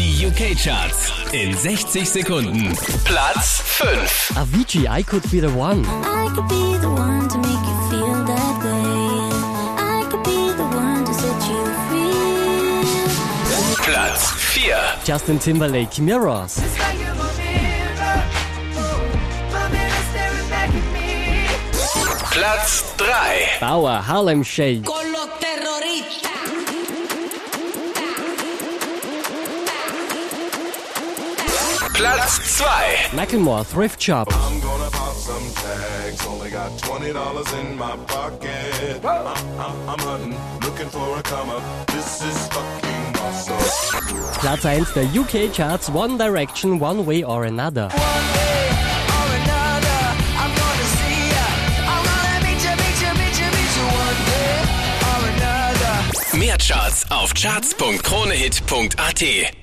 Die UK-Charts in 60 Sekunden. Platz 5. Avicii, I could be the one. I could be the one to make you feel that way. I could be the one to set you free. Platz 4. Justin Timberlake, Mirrors. Platz 3. Bauer, Harlem Shake. Up. This is fucking awesome. Platz 1 der UK Charts, One Direction, One Way or another. Mehr Charts auf charts.kronehit.at.